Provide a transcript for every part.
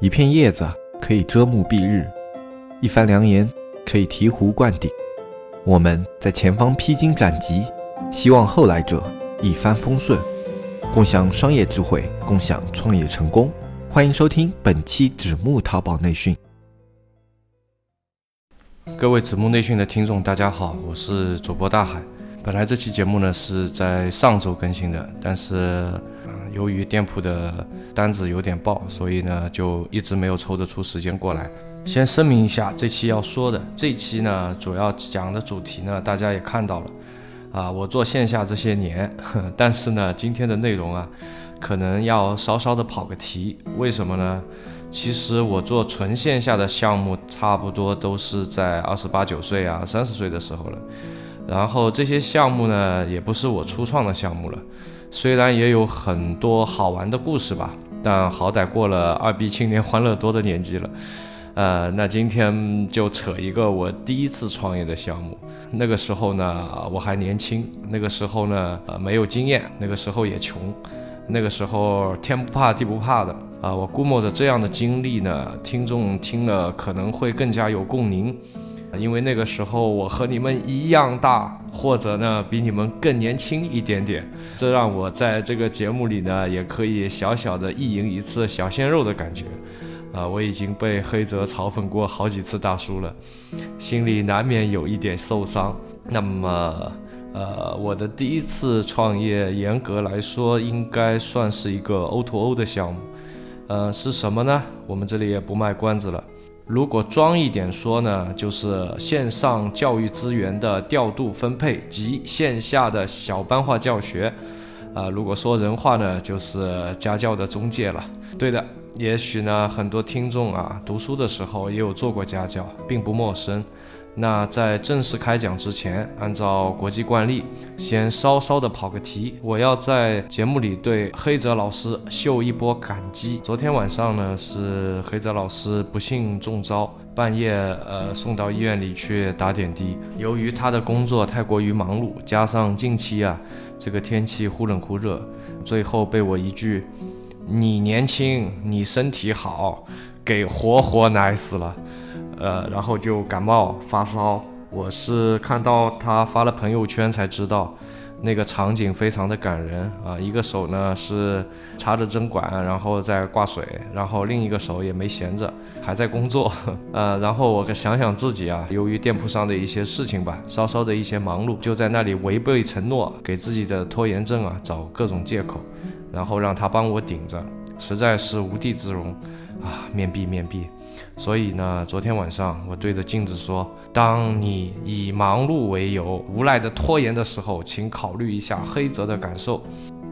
一片叶子可以遮目蔽日，一番良言可以醍醐灌顶。我们在前方披荆斩棘，希望后来者一帆风顺，共享商业智慧，共享创业成功。欢迎收听本期纸木淘宝内训。各位子木内训的听众，大家好，我是主播大海。本来这期节目呢是在上周更新的，但是。由于店铺的单子有点爆，所以呢就一直没有抽得出时间过来。先声明一下，这期要说的这期呢主要讲的主题呢大家也看到了，啊，我做线下这些年，但是呢今天的内容啊可能要稍稍的跑个题。为什么呢？其实我做纯线下的项目，差不多都是在二十八九岁啊三十岁的时候了。然后这些项目呢也不是我初创的项目了。虽然也有很多好玩的故事吧，但好歹过了二逼青年欢乐多的年纪了。呃，那今天就扯一个我第一次创业的项目。那个时候呢，我还年轻，那个时候呢，呃，没有经验，那个时候也穷，那个时候天不怕地不怕的啊。我估摸着这样的经历呢，听众听了可能会更加有共鸣。因为那个时候我和你们一样大，或者呢比你们更年轻一点点，这让我在这个节目里呢也可以小小的意淫一次小鲜肉的感觉。啊，我已经被黑泽嘲讽过好几次大叔了，心里难免有一点受伤。那么，呃，我的第一次创业，严格来说应该算是一个 O to O 的项目。呃，是什么呢？我们这里也不卖关子了。如果装一点说呢，就是线上教育资源的调度分配及线下的小班化教学，啊，如果说人话呢，就是家教的中介了。对的，也许呢，很多听众啊，读书的时候也有做过家教，并不陌生。那在正式开讲之前，按照国际惯例，先稍稍的跑个题。我要在节目里对黑泽老师秀一波感激。昨天晚上呢，是黑泽老师不幸中招，半夜呃送到医院里去打点滴。由于他的工作太过于忙碌，加上近期啊这个天气忽冷忽热，最后被我一句“你年轻，你身体好”给活活奶死了。呃，然后就感冒发烧，我是看到他发了朋友圈才知道，那个场景非常的感人啊，一个手呢是插着针管，然后在挂水，然后另一个手也没闲着，还在工作，呃，然后我想想自己啊，由于店铺上的一些事情吧，稍稍的一些忙碌，就在那里违背承诺，给自己的拖延症啊找各种借口，然后让他帮我顶着，实在是无地自容啊，面壁面壁。所以呢，昨天晚上我对着镜子说：“当你以忙碌为由无赖的拖延的时候，请考虑一下黑泽的感受。”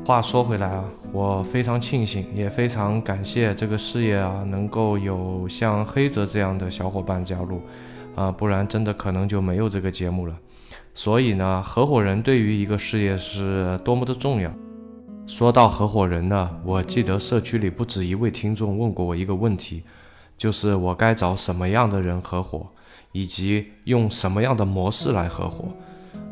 话说回来啊，我非常庆幸，也非常感谢这个事业啊，能够有像黑泽这样的小伙伴加入啊，不然真的可能就没有这个节目了。所以呢，合伙人对于一个事业是多么的重要。说到合伙人呢，我记得社区里不止一位听众问过我一个问题。就是我该找什么样的人合伙，以及用什么样的模式来合伙，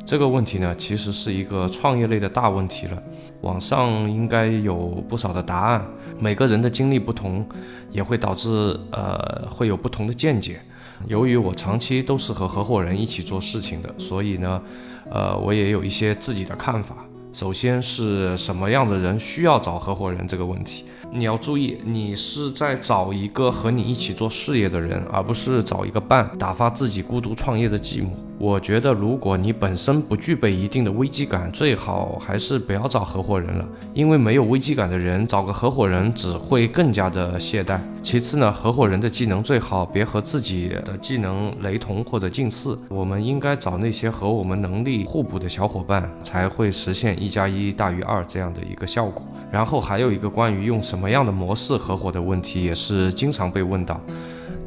这个问题呢，其实是一个创业类的大问题了。网上应该有不少的答案，每个人的经历不同，也会导致呃会有不同的见解。由于我长期都是和合伙人一起做事情的，所以呢，呃，我也有一些自己的看法。首先是什么样的人需要找合伙人这个问题。你要注意，你是在找一个和你一起做事业的人，而不是找一个伴，打发自己孤独创业的寂寞。我觉得，如果你本身不具备一定的危机感，最好还是不要找合伙人了，因为没有危机感的人找个合伙人只会更加的懈怠。其次呢，合伙人的技能最好别和自己的技能雷同或者近似，我们应该找那些和我们能力互补的小伙伴，才会实现一加一大于二这样的一个效果。然后还有一个关于用什么样的模式合伙的问题，也是经常被问到。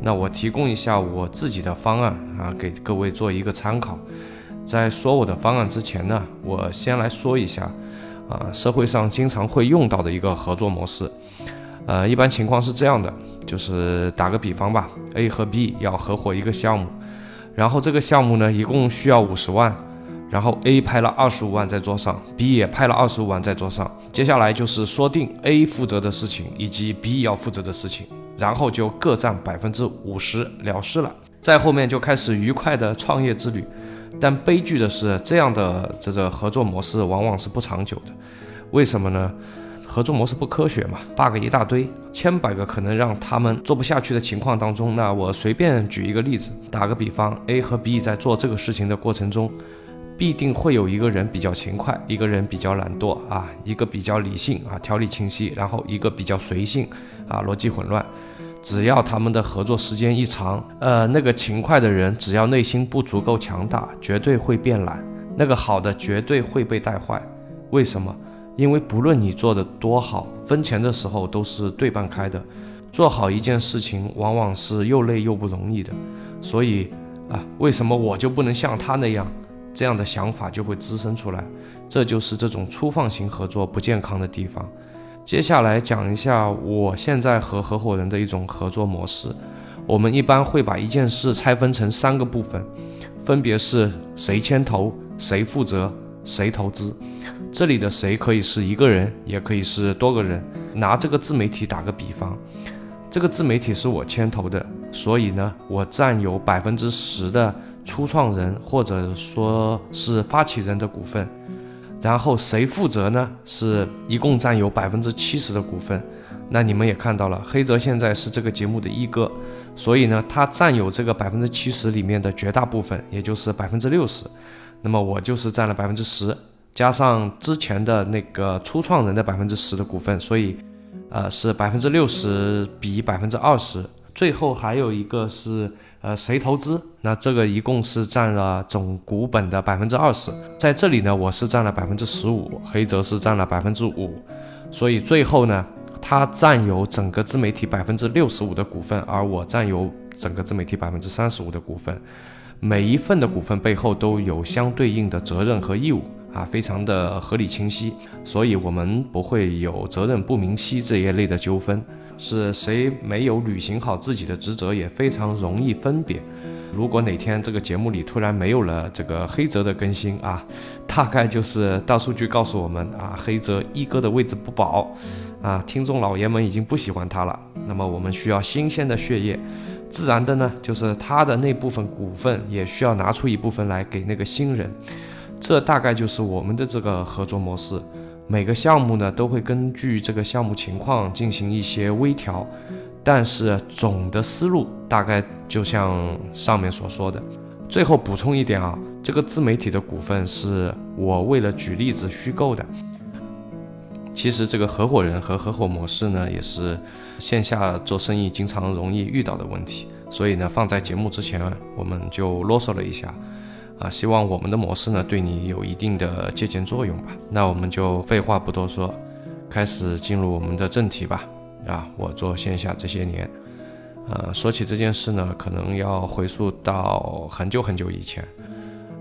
那我提供一下我自己的方案啊，给各位做一个参考。在说我的方案之前呢，我先来说一下啊，社会上经常会用到的一个合作模式。呃，一般情况是这样的，就是打个比方吧，A 和 B 要合伙一个项目，然后这个项目呢一共需要五十万，然后 A 拍了二十五万在桌上，B 也拍了二十五万在桌上，接下来就是说定 A 负责的事情以及 B 要负责的事情。然后就各占百分之五十了事了。再后面就开始愉快的创业之旅。但悲剧的是，这样的这个合作模式往往是不长久的。为什么呢？合作模式不科学嘛，bug 一大堆，千百个可能让他们做不下去的情况当中，那我随便举一个例子，打个比方，A 和 B 在做这个事情的过程中，必定会有一个人比较勤快，一个人比较懒惰啊，一个比较理性啊，条理清晰，然后一个比较随性啊，逻辑混乱。只要他们的合作时间一长，呃，那个勤快的人只要内心不足够强大，绝对会变懒；那个好的绝对会被带坏。为什么？因为不论你做的多好，分钱的时候都是对半开的。做好一件事情，往往是又累又不容易的。所以啊，为什么我就不能像他那样？这样的想法就会滋生出来。这就是这种粗放型合作不健康的地方。接下来讲一下我现在和合伙人的一种合作模式。我们一般会把一件事拆分成三个部分，分别是谁牵头、谁负责、谁投资。这里的谁可以是一个人，也可以是多个人。拿这个自媒体打个比方，这个自媒体是我牵头的，所以呢，我占有百分之十的初创人或者说是发起人的股份。然后谁负责呢？是一共占有百分之七十的股份。那你们也看到了，黑泽现在是这个节目的一哥，所以呢，他占有这个百分之七十里面的绝大部分，也就是百分之六十。那么我就是占了百分之十。加上之前的那个初创人的百分之十的股份，所以，呃，是百分之六十比百分之二十。最后还有一个是，呃，谁投资？那这个一共是占了总股本的百分之二十。在这里呢，我是占了百分之十五，黑泽是占了百分之五。所以最后呢，他占有整个自媒体百分之六十五的股份，而我占有整个自媒体百分之三十五的股份。每一份的股份背后都有相对应的责任和义务。啊，非常的合理清晰，所以我们不会有责任不明晰这一类的纠纷。是谁没有履行好自己的职责，也非常容易分别。如果哪天这个节目里突然没有了这个黑泽的更新啊，大概就是大数据告诉我们啊，黑泽一哥的位置不保啊，听众老爷们已经不喜欢他了。那么我们需要新鲜的血液，自然的呢，就是他的那部分股份也需要拿出一部分来给那个新人。这大概就是我们的这个合作模式，每个项目呢都会根据这个项目情况进行一些微调，但是总的思路大概就像上面所说的。最后补充一点啊，这个自媒体的股份是我为了举例子虚构的。其实这个合伙人和合伙模式呢，也是线下做生意经常容易遇到的问题，所以呢放在节目之前我们就啰嗦了一下。啊，希望我们的模式呢对你有一定的借鉴作用吧。那我们就废话不多说，开始进入我们的正题吧。啊，我做线下这些年，呃，说起这件事呢，可能要回溯到很久很久以前。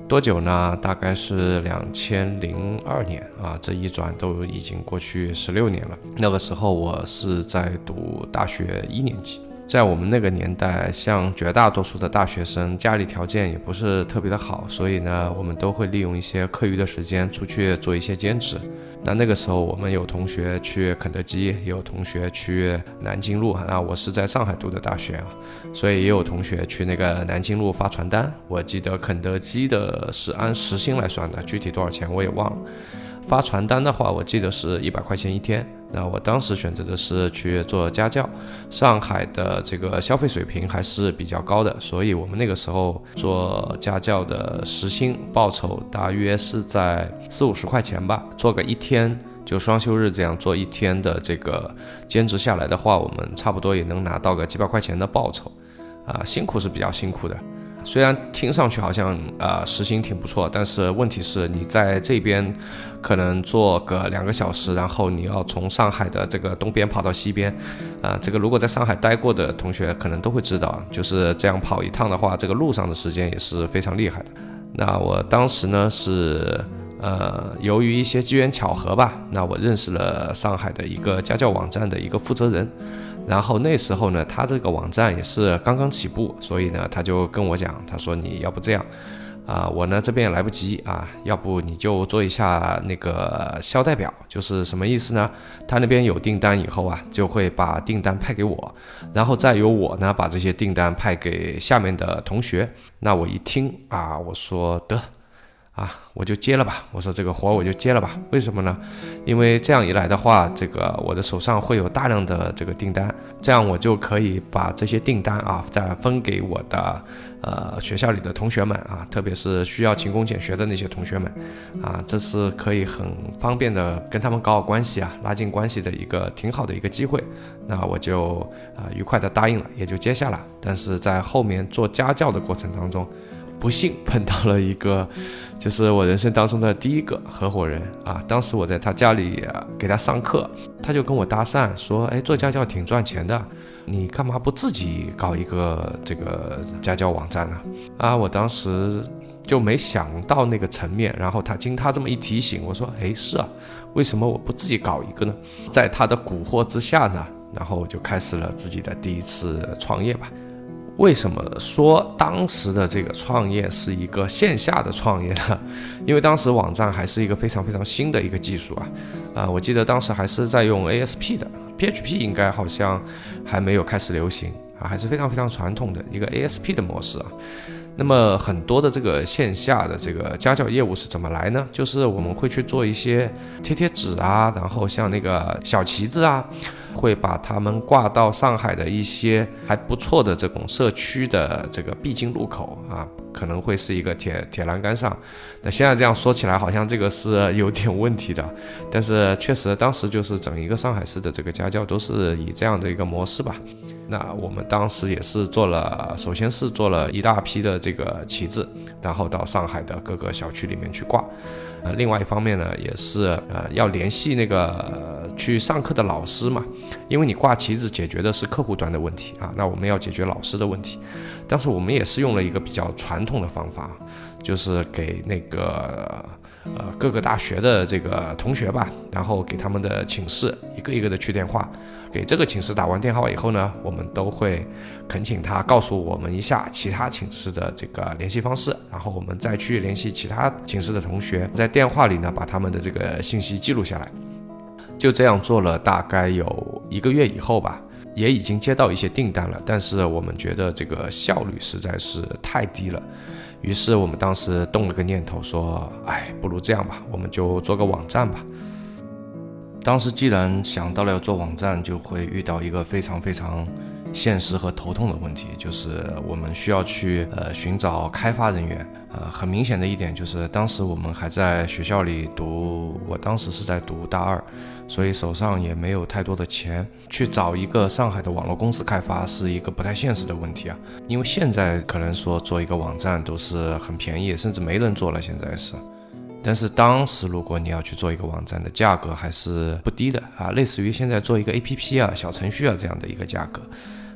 多久呢？大概是两千零二年啊，这一转都已经过去十六年了。那个时候我是在读大学一年级。在我们那个年代，像绝大多数的大学生，家里条件也不是特别的好，所以呢，我们都会利用一些课余的时间出去做一些兼职。那那个时候，我们有同学去肯德基，也有同学去南京路。那我是在上海读的大学啊，所以也有同学去那个南京路发传单。我记得肯德基的是按时薪来算的，具体多少钱我也忘了。发传单的话，我记得是一百块钱一天。那我当时选择的是去做家教，上海的这个消费水平还是比较高的，所以我们那个时候做家教的时薪报酬大约是在四五十块钱吧。做个一天就双休日这样做一天的这个兼职下来的话，我们差不多也能拿到个几百块钱的报酬，啊，辛苦是比较辛苦的。虽然听上去好像呃时薪挺不错，但是问题是你在这边可能做个两个小时，然后你要从上海的这个东边跑到西边，啊，这个如果在上海待过的同学可能都会知道，就是这样跑一趟的话，这个路上的时间也是非常厉害的。那我当时呢是呃由于一些机缘巧合吧，那我认识了上海的一个家教网站的一个负责人。然后那时候呢，他这个网站也是刚刚起步，所以呢，他就跟我讲，他说你要不这样，啊，我呢这边也来不及啊，要不你就做一下那个销代表，就是什么意思呢？他那边有订单以后啊，就会把订单派给我，然后再由我呢把这些订单派给下面的同学。那我一听啊，我说得。啊，我就接了吧。我说这个活我就接了吧。为什么呢？因为这样一来的话，这个我的手上会有大量的这个订单，这样我就可以把这些订单啊再分给我的呃学校里的同学们啊，特别是需要勤工俭学的那些同学们啊，这是可以很方便的跟他们搞好关系啊，拉近关系的一个挺好的一个机会。那我就啊愉快的答应了，也就接下了。但是在后面做家教的过程当中。不幸碰到了一个，就是我人生当中的第一个合伙人啊！当时我在他家里给他上课，他就跟我搭讪说：“哎，做家教挺赚钱的，你干嘛不自己搞一个这个家教网站呢？”啊，我当时就没想到那个层面。然后他经他这么一提醒，我说：“哎，是啊，为什么我不自己搞一个呢？”在他的蛊惑之下呢，然后就开始了自己的第一次创业吧。为什么说当时的这个创业是一个线下的创业呢？因为当时网站还是一个非常非常新的一个技术啊，啊，我记得当时还是在用 ASP 的，PHP 应该好像还没有开始流行啊，还是非常非常传统的一个 ASP 的模式啊。那么很多的这个线下的这个家教业务是怎么来呢？就是我们会去做一些贴贴纸啊，然后像那个小旗子啊。会把他们挂到上海的一些还不错的这种社区的这个必经路口啊，可能会是一个铁铁栏杆上。那现在这样说起来，好像这个是有点问题的，但是确实当时就是整一个上海市的这个家教都是以这样的一个模式吧。那我们当时也是做了，首先是做了一大批的这个旗帜，然后到上海的各个小区里面去挂。另外一方面呢，也是呃要联系那个去上课的老师嘛，因为你挂旗子解决的是客户端的问题啊，那我们要解决老师的问题。但是我们也是用了一个比较传统的方法，就是给那个。呃各个大学的这个同学吧，然后给他们的寝室一个一个的去电话，给这个寝室打完电话以后呢，我们都会恳请他告诉我们一下其他寝室的这个联系方式，然后我们再去联系其他寝室的同学，在电话里呢把他们的这个信息记录下来。就这样做了大概有一个月以后吧，也已经接到一些订单了，但是我们觉得这个效率实在是太低了。于是我们当时动了个念头，说：“哎，不如这样吧，我们就做个网站吧。”当时既然想到了要做网站，就会遇到一个非常非常现实和头痛的问题，就是我们需要去呃寻找开发人员。呃，很明显的一点就是，当时我们还在学校里读，我当时是在读大二，所以手上也没有太多的钱去找一个上海的网络公司开发，是一个不太现实的问题啊。因为现在可能说做一个网站都是很便宜，甚至没人做了，现在是。但是当时如果你要去做一个网站的价格还是不低的啊，类似于现在做一个 APP 啊、小程序啊这样的一个价格。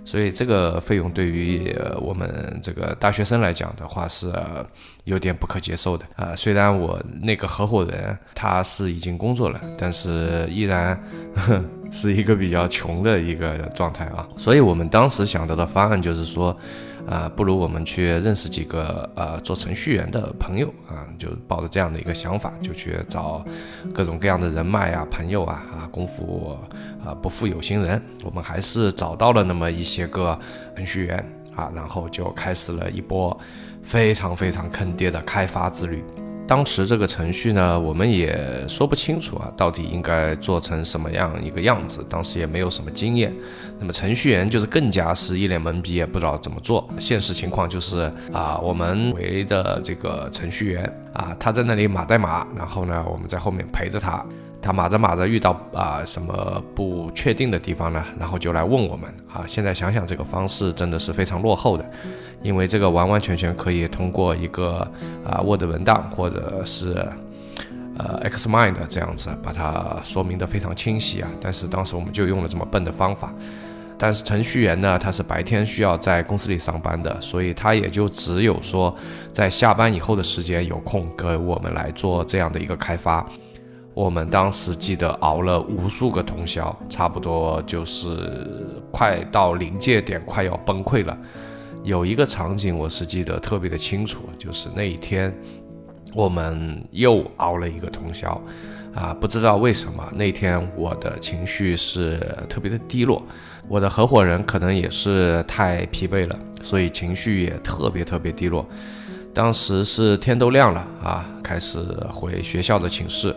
所以这个费用对于我们这个大学生来讲的话是有点不可接受的啊。虽然我那个合伙人他是已经工作了，但是依然是一个比较穷的一个状态啊。所以我们当时想到的方案就是说。啊，不如我们去认识几个呃做程序员的朋友啊，就抱着这样的一个想法，就去找各种各样的人脉啊、朋友啊啊，功夫啊不负有心人，我们还是找到了那么一些个程序员啊，然后就开始了一波非常非常坑爹的开发之旅。当时这个程序呢，我们也说不清楚啊，到底应该做成什么样一个样子。当时也没有什么经验，那么程序员就是更加是一脸懵逼，也不知道怎么做。现实情况就是啊，我们围的这个程序员啊，他在那里码代码，然后呢，我们在后面陪着他。他码着码着遇到啊什么不确定的地方呢，然后就来问我们啊。现在想想这个方式真的是非常落后的，因为这个完完全全可以通过一个啊 Word 文档或者是呃 Xmind 这样子把它说明的非常清晰啊。但是当时我们就用了这么笨的方法。但是程序员呢，他是白天需要在公司里上班的，所以他也就只有说在下班以后的时间有空给我们来做这样的一个开发。我们当时记得熬了无数个通宵，差不多就是快到临界点，快要崩溃了。有一个场景我是记得特别的清楚，就是那一天我们又熬了一个通宵，啊，不知道为什么那天我的情绪是特别的低落，我的合伙人可能也是太疲惫了，所以情绪也特别特别低落。当时是天都亮了啊，开始回学校的寝室。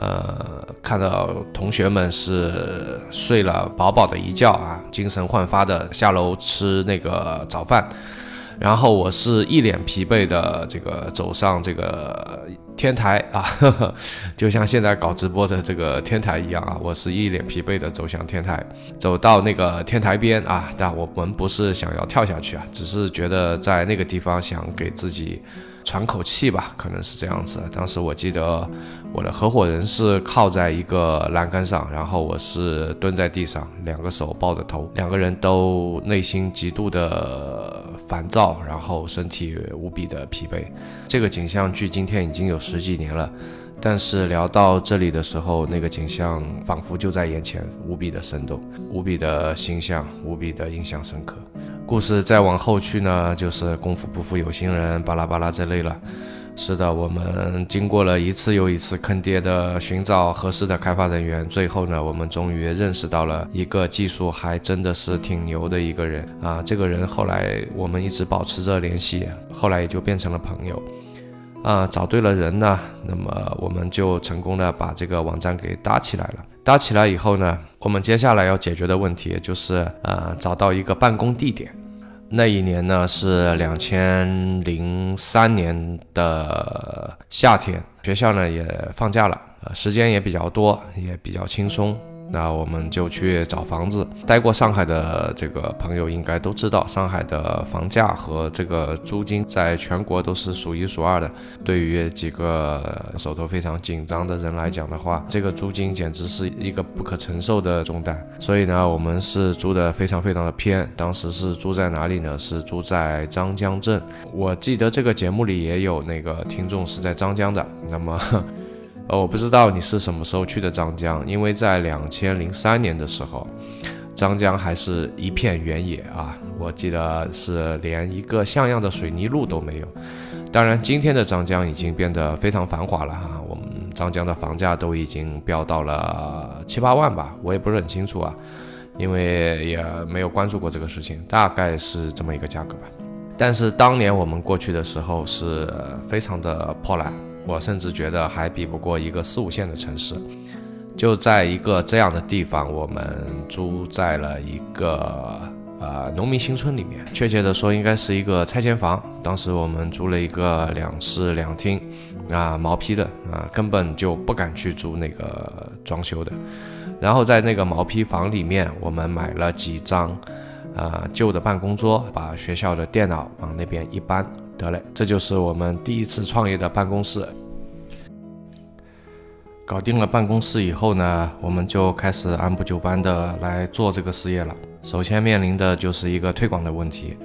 呃，看到同学们是睡了饱饱的一觉啊，精神焕发的下楼吃那个早饭，然后我是一脸疲惫的这个走上这个天台啊，呵呵，就像现在搞直播的这个天台一样啊，我是一脸疲惫的走向天台，走到那个天台边啊，但我们不是想要跳下去啊，只是觉得在那个地方想给自己。喘口气吧，可能是这样子。当时我记得我的合伙人是靠在一个栏杆上，然后我是蹲在地上，两个手抱着头，两个人都内心极度的烦躁，然后身体无比的疲惫。这个景象距今天已经有十几年了，但是聊到这里的时候，那个景象仿佛就在眼前，无比的生动，无比的形象，无比的印象深刻。故事再往后去呢，就是功夫不负有心人，巴拉巴拉这类了。是的，我们经过了一次又一次坑爹的寻找合适的开发人员，最后呢，我们终于认识到了一个技术还真的是挺牛的一个人啊。这个人后来我们一直保持着联系，后来也就变成了朋友。啊，找对了人呢，那么我们就成功的把这个网站给搭起来了。搭起来以后呢，我们接下来要解决的问题就是呃，找到一个办公地点。那一年呢是两千零三年的夏天，学校呢也放假了，呃，时间也比较多，也比较轻松。那我们就去找房子。待过上海的这个朋友应该都知道，上海的房价和这个租金在全国都是数一数二的。对于几个手头非常紧张的人来讲的话，这个租金简直是一个不可承受的重担。所以呢，我们是租的非常非常的偏。当时是住在哪里呢？是住在张江镇。我记得这个节目里也有那个听众是在张江的。那么。呃，我不知道你是什么时候去的张江，因为在两千零三年的时候，张江还是一片原野啊，我记得是连一个像样的水泥路都没有。当然，今天的张江已经变得非常繁华了哈，我们张江的房价都已经飙到了七八万吧，我也不是很清楚啊，因为也没有关注过这个事情，大概是这么一个价格吧。但是当年我们过去的时候是非常的破烂。我甚至觉得还比不过一个四五线的城市。就在一个这样的地方，我们租在了一个呃农民新村里面，确切的说应该是一个拆迁房。当时我们租了一个两室两厅，啊毛坯的啊，根本就不敢去租那个装修的。然后在那个毛坯房里面，我们买了几张呃旧的办公桌，把学校的电脑往那边一搬。得嘞，这就是我们第一次创业的办公室。搞定了办公室以后呢，我们就开始按部就班的来做这个事业了。首先面临的就是一个推广的问题。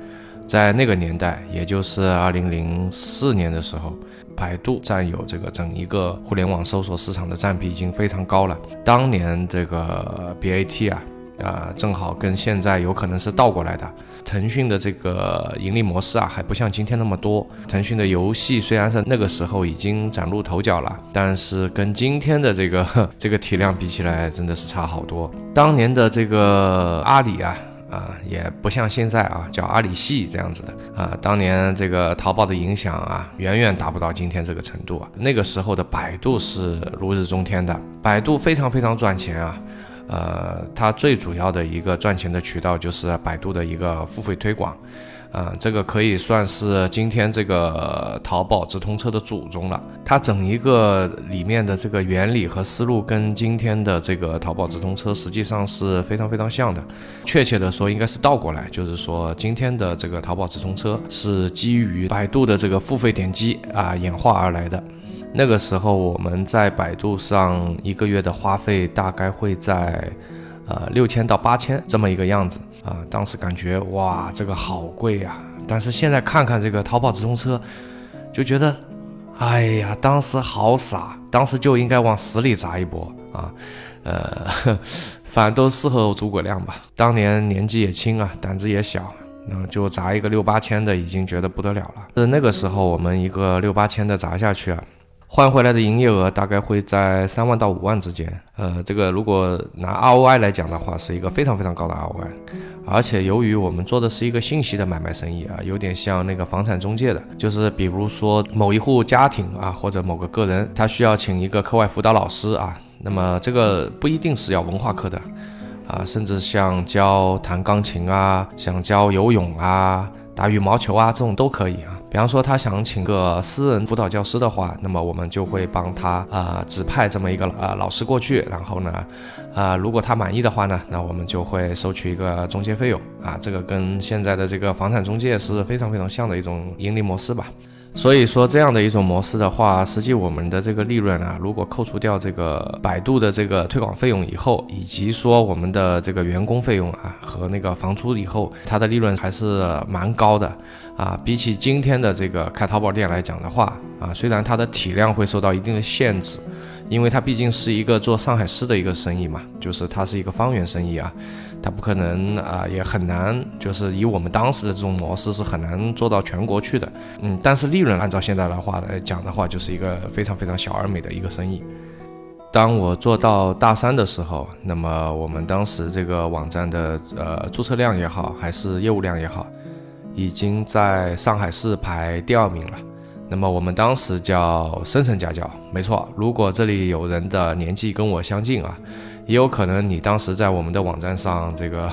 在那个年代，也就是二零零四年的时候，百度占有这个整一个互联网搜索市场的占比已经非常高了。当年这个 BAT 啊。啊，正好跟现在有可能是倒过来的。腾讯的这个盈利模式啊，还不像今天那么多。腾讯的游戏虽然是那个时候已经崭露头角了，但是跟今天的这个 这个体量比起来，真的是差好多。当年的这个阿里啊，啊，也不像现在啊，叫阿里系这样子的啊。当年这个淘宝的影响啊，远远达不到今天这个程度啊。那个时候的百度是如日中天的，百度非常非常赚钱啊。呃，它最主要的一个赚钱的渠道就是百度的一个付费推广，呃，这个可以算是今天这个淘宝直通车的祖宗了。它整一个里面的这个原理和思路跟今天的这个淘宝直通车实际上是非常非常像的。确切的说，应该是倒过来，就是说今天的这个淘宝直通车是基于百度的这个付费点击啊演化而来的。那个时候我们在百度上一个月的花费大概会在，呃六千到八千这么一个样子啊。当时感觉哇，这个好贵呀。但是现在看看这个淘宝直通车，就觉得，哎呀，当时好傻，当时就应该往死里砸一波啊。呃，反正都适合诸葛亮吧。当年年纪也轻啊，胆子也小，然后就砸一个六八千的，已经觉得不得了了。是那个时候，我们一个六八千的砸下去啊。换回来的营业额大概会在三万到五万之间，呃，这个如果拿 ROI 来讲的话，是一个非常非常高的 ROI。而且由于我们做的是一个信息的买卖生意啊，有点像那个房产中介的，就是比如说某一户家庭啊，或者某个个人，他需要请一个课外辅导老师啊，那么这个不一定是要文化课的啊，甚至像教弹钢琴啊，像教游泳啊、打羽毛球啊，这种都可以啊。比方说，他想请个私人辅导教师的话，那么我们就会帮他啊指派这么一个呃老师过去，然后呢，啊如果他满意的话呢，那我们就会收取一个中介费用啊，这个跟现在的这个房产中介是非常非常像的一种盈利模式吧。所以说这样的一种模式的话，实际我们的这个利润啊，如果扣除掉这个百度的这个推广费用以后，以及说我们的这个员工费用啊和那个房租以后，它的利润还是蛮高的啊。比起今天的这个开淘宝店来讲的话啊，虽然它的体量会受到一定的限制。因为它毕竟是一个做上海市的一个生意嘛，就是它是一个方圆生意啊，它不可能啊，也很难，就是以我们当时的这种模式是很难做到全国去的，嗯，但是利润按照现在的话来讲的话，就是一个非常非常小而美的一个生意。当我做到大三的时候，那么我们当时这个网站的呃注册量也好，还是业务量也好，已经在上海市排第二名了。那么我们当时叫深层家教，没错。如果这里有人的年纪跟我相近啊，也有可能你当时在我们的网站上这个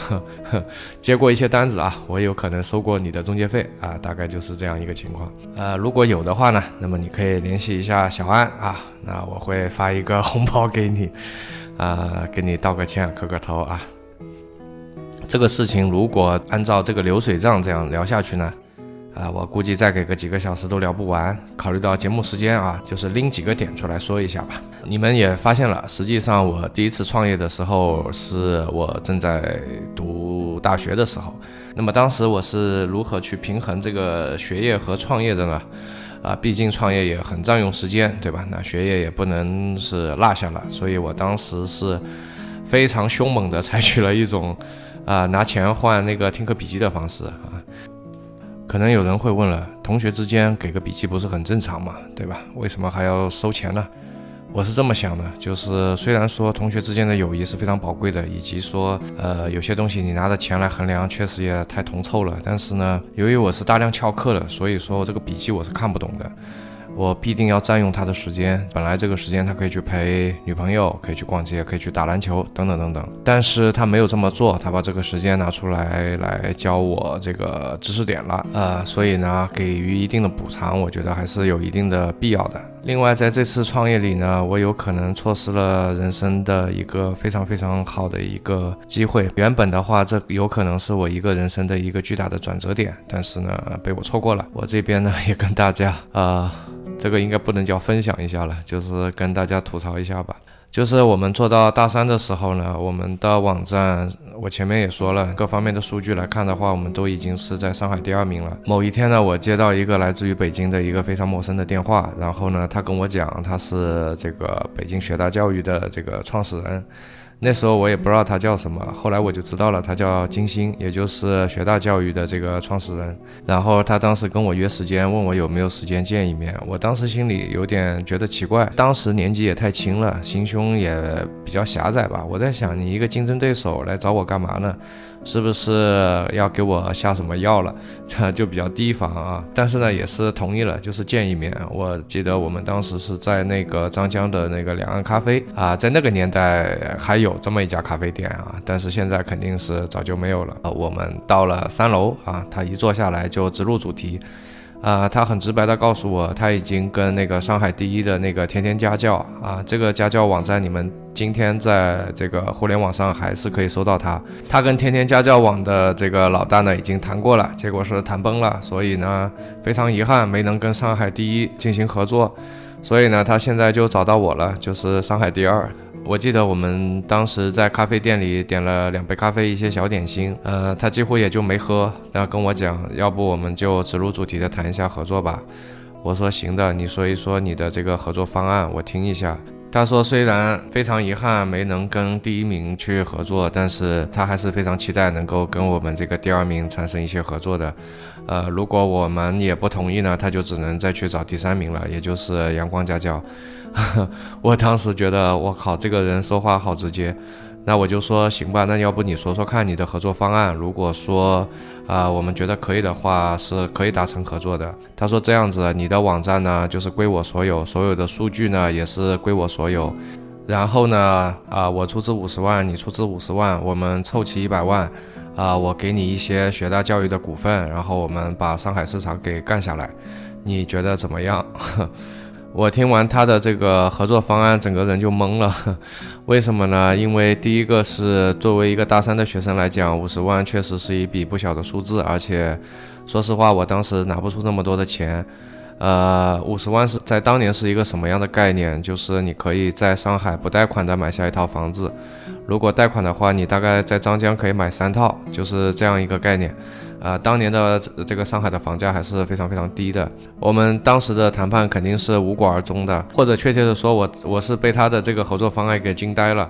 接过一些单子啊，我有可能收过你的中介费啊，大概就是这样一个情况。呃，如果有的话呢，那么你可以联系一下小安啊，那我会发一个红包给你，啊，给你道个歉，磕个头啊。这个事情如果按照这个流水账这样聊下去呢？啊，我估计再给个几个小时都聊不完。考虑到节目时间啊，就是拎几个点出来说一下吧。你们也发现了，实际上我第一次创业的时候是我正在读大学的时候。那么当时我是如何去平衡这个学业和创业的呢？啊，毕竟创业也很占用时间，对吧？那学业也不能是落下了。所以我当时是非常凶猛的采取了一种啊拿钱换那个听课笔记的方式啊。可能有人会问了，同学之间给个笔记不是很正常嘛，对吧？为什么还要收钱呢？我是这么想的，就是虽然说同学之间的友谊是非常宝贵的，以及说，呃，有些东西你拿着钱来衡量，确实也太铜臭了。但是呢，由于我是大量翘课的，所以说这个笔记我是看不懂的。我必定要占用他的时间。本来这个时间他可以去陪女朋友，可以去逛街，可以去打篮球，等等等等。但是他没有这么做，他把这个时间拿出来来教我这个知识点了。呃，所以呢，给予一定的补偿，我觉得还是有一定的必要的。另外，在这次创业里呢，我有可能错失了人生的一个非常非常好的一个机会。原本的话，这有可能是我一个人生的一个巨大的转折点，但是呢，被我错过了。我这边呢，也跟大家啊。这个应该不能叫分享一下了，就是跟大家吐槽一下吧。就是我们做到大三的时候呢，我们的网站，我前面也说了，各方面的数据来看的话，我们都已经是在上海第二名了。某一天呢，我接到一个来自于北京的一个非常陌生的电话，然后呢，他跟我讲，他是这个北京学大教育的这个创始人。那时候我也不知道他叫什么，后来我就知道了，他叫金星，也就是学大教育的这个创始人。然后他当时跟我约时间，问我有没有时间见一面。我当时心里有点觉得奇怪，当时年纪也太轻了，心胸也比较狭窄吧。我在想，你一个竞争对手来找我干嘛呢？是不是要给我下什么药了？这 就比较提防啊。但是呢，也是同意了，就是见一面。我记得我们当时是在那个张江的那个两岸咖啡啊，在那个年代还有这么一家咖啡店啊，但是现在肯定是早就没有了。我们到了三楼啊，他一坐下来就直入主题。啊，他很直白的告诉我，他已经跟那个上海第一的那个天天家教啊，这个家教网站，你们今天在这个互联网上还是可以搜到他。他跟天天家教网的这个老大呢已经谈过了，结果是谈崩了，所以呢非常遗憾没能跟上海第一进行合作，所以呢他现在就找到我了，就是上海第二。我记得我们当时在咖啡店里点了两杯咖啡，一些小点心，呃，他几乎也就没喝，然后跟我讲，要不我们就直入主题的谈一下合作吧。我说行的，你说一说你的这个合作方案，我听一下。他说虽然非常遗憾没能跟第一名去合作，但是他还是非常期待能够跟我们这个第二名产生一些合作的。呃，如果我们也不同意呢，他就只能再去找第三名了，也就是阳光家教。我当时觉得，我靠，这个人说话好直接。那我就说行吧，那要不你说说看你的合作方案。如果说啊，我们觉得可以的话，是可以达成合作的。他说这样子，你的网站呢就是归我所有，所有的数据呢也是归我所有。然后呢，啊，我出资五十万，你出资五十万，我们凑齐一百万，啊，我给你一些学大教育的股份，然后我们把上海市场给干下来，你觉得怎么样？我听完他的这个合作方案，整个人就懵了。为什么呢？因为第一个是作为一个大三的学生来讲，五十万确实是一笔不小的数字，而且说实话，我当时拿不出那么多的钱。呃，五十万是在当年是一个什么样的概念？就是你可以在上海不贷款的买下一套房子，如果贷款的话，你大概在张江可以买三套，就是这样一个概念。啊，当年的这个上海的房价还是非常非常低的。我们当时的谈判肯定是无果而终的，或者确切的说，我我是被他的这个合作方案给惊呆了。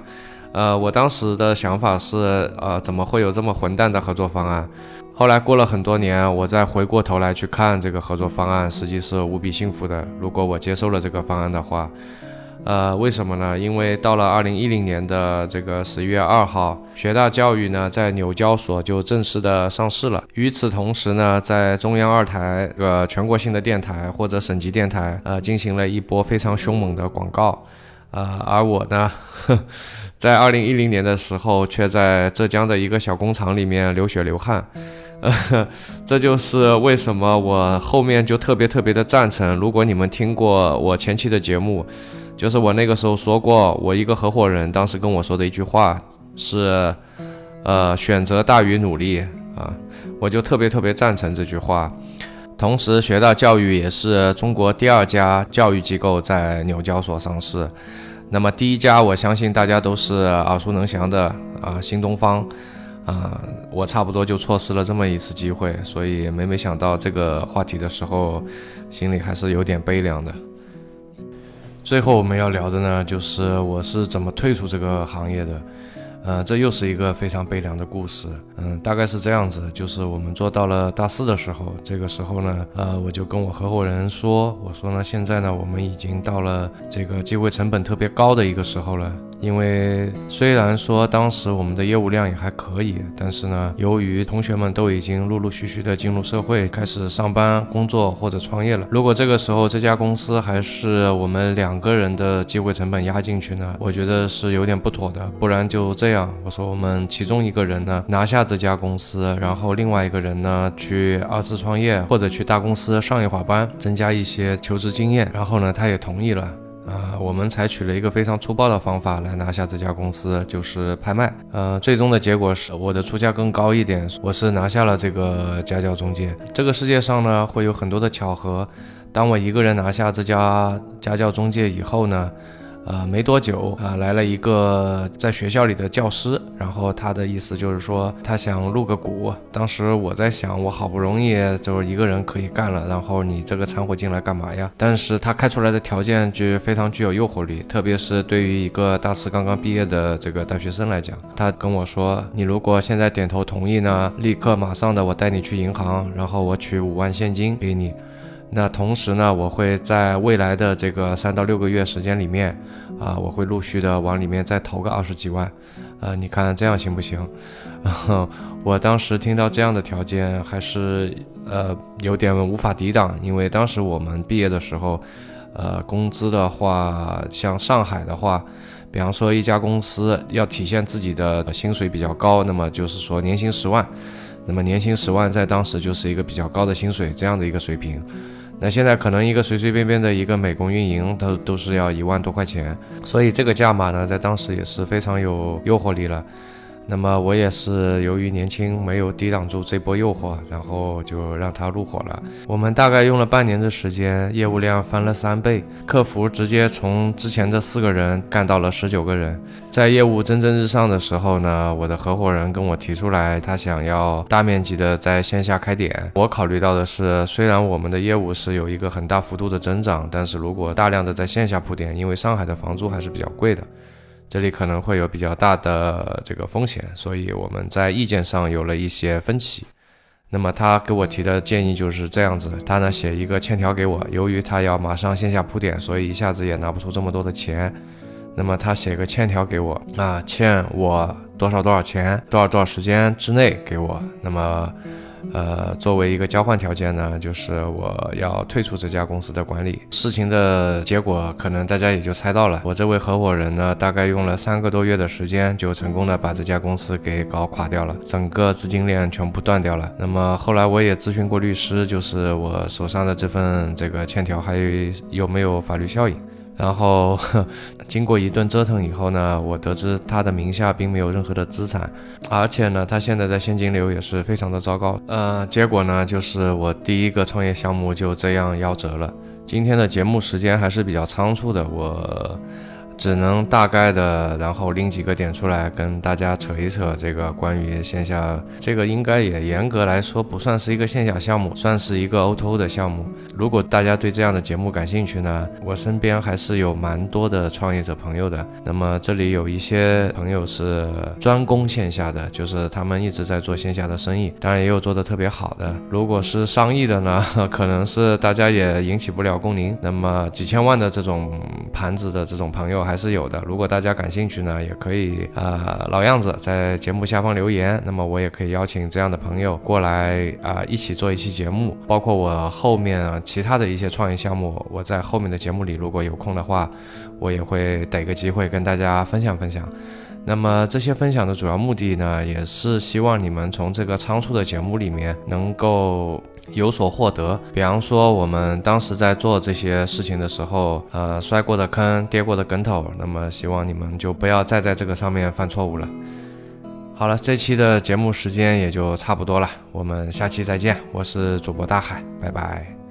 呃，我当时的想法是，呃，怎么会有这么混蛋的合作方案？后来过了很多年，我再回过头来去看这个合作方案，实际是无比幸福的。如果我接受了这个方案的话。呃，为什么呢？因为到了二零一零年的这个十一月二号，学大教育呢在纽交所就正式的上市了。与此同时呢，在中央二台、呃全国性的电台或者省级电台，呃进行了一波非常凶猛的广告。呃，而我呢，在二零一零年的时候，却在浙江的一个小工厂里面流血流汗。呃，这就是为什么我后面就特别特别的赞成。如果你们听过我前期的节目，就是我那个时候说过，我一个合伙人当时跟我说的一句话是，呃，选择大于努力啊，我就特别特别赞成这句话。同时，学大教育也是中国第二家教育机构在纽交所上市。那么第一家，我相信大家都是耳熟能详的啊，新东方啊，我差不多就错失了这么一次机会，所以每每想到这个话题的时候，心里还是有点悲凉的。最后我们要聊的呢，就是我是怎么退出这个行业的，呃，这又是一个非常悲凉的故事，嗯，大概是这样子，就是我们做到了大四的时候，这个时候呢，呃，我就跟我合伙人说，我说呢，现在呢，我们已经到了这个机会成本特别高的一个时候了。因为虽然说当时我们的业务量也还可以，但是呢，由于同学们都已经陆陆续续的进入社会，开始上班、工作或者创业了，如果这个时候这家公司还是我们两个人的机会成本压进去呢，我觉得是有点不妥的。不然就这样，我说我们其中一个人呢 拿下这家公司，然后另外一个人呢去二次创业或者去大公司上一会儿班，增加一些求职经验。然后呢，他也同意了。呃，我们采取了一个非常粗暴的方法来拿下这家公司，就是拍卖。呃，最终的结果是我的出价更高一点，我是拿下了这个家教中介。这个世界上呢，会有很多的巧合。当我一个人拿下这家家教中介以后呢？呃，没多久啊，来了一个在学校里的教师，然后他的意思就是说，他想入个股。当时我在想，我好不容易就是一个人可以干了，然后你这个掺和进来干嘛呀？但是他开出来的条件就非常具有诱惑力，特别是对于一个大四刚刚毕业的这个大学生来讲，他跟我说，你如果现在点头同意呢，立刻马上的我带你去银行，然后我取五万现金给你。那同时呢，我会在未来的这个三到六个月时间里面，啊，我会陆续的往里面再投个二十几万，呃，你看这样行不行？我当时听到这样的条件，还是呃有点无法抵挡，因为当时我们毕业的时候，呃，工资的话，像上海的话，比方说一家公司要体现自己的薪水比较高，那么就是说年薪十万，那么年薪十万在当时就是一个比较高的薪水这样的一个水平。那现在可能一个随随便便的一个美工运营，它都是要一万多块钱，所以这个价码呢，在当时也是非常有诱惑力了。那么我也是由于年轻，没有抵挡住这波诱惑，然后就让它入伙了。我们大概用了半年的时间，业务量翻了三倍，客服直接从之前的四个人干到了十九个人。在业务蒸蒸日上的时候呢，我的合伙人跟我提出来，他想要大面积的在线下开点。我考虑到的是，虽然我们的业务是有一个很大幅度的增长，但是如果大量的在线下铺点，因为上海的房租还是比较贵的。这里可能会有比较大的这个风险，所以我们在意见上有了一些分歧。那么他给我提的建议就是这样子，他呢写一个欠条给我，由于他要马上线下铺点，所以一下子也拿不出这么多的钱。那么他写个欠条给我啊，欠我多少多少钱，多少多少时间之内给我。那么。呃，作为一个交换条件呢，就是我要退出这家公司的管理。事情的结果可能大家也就猜到了，我这位合伙人呢，大概用了三个多月的时间，就成功的把这家公司给搞垮掉了，整个资金链全部断掉了。那么后来我也咨询过律师，就是我手上的这份这个欠条还有没有法律效应？然后 经过一顿折腾以后呢，我得知他的名下并没有任何的资产，而且呢，他现在的现金流也是非常的糟糕。呃，结果呢，就是我第一个创业项目就这样夭折了。今天的节目时间还是比较仓促的，我。只能大概的，然后拎几个点出来跟大家扯一扯。这个关于线下，这个应该也严格来说不算是一个线下项目，算是一个 O2O 的项目。如果大家对这样的节目感兴趣呢，我身边还是有蛮多的创业者朋友的。那么这里有一些朋友是专攻线下的，就是他们一直在做线下的生意，当然也有做的特别好的。如果是上亿的呢，可能是大家也引起不了共鸣。那么几千万的这种盘子的这种朋友还。还是有的，如果大家感兴趣呢，也可以啊，老样子，在节目下方留言，那么我也可以邀请这样的朋友过来啊，一起做一期节目。包括我后面啊其他的一些创业项目，我在后面的节目里，如果有空的话，我也会逮个机会跟大家分享分享。那么这些分享的主要目的呢，也是希望你们从这个仓促的节目里面能够。有所获得，比方说我们当时在做这些事情的时候，呃，摔过的坑，跌过的跟头，那么希望你们就不要再在这个上面犯错误了。好了，这期的节目时间也就差不多了，我们下期再见，我是主播大海，拜拜。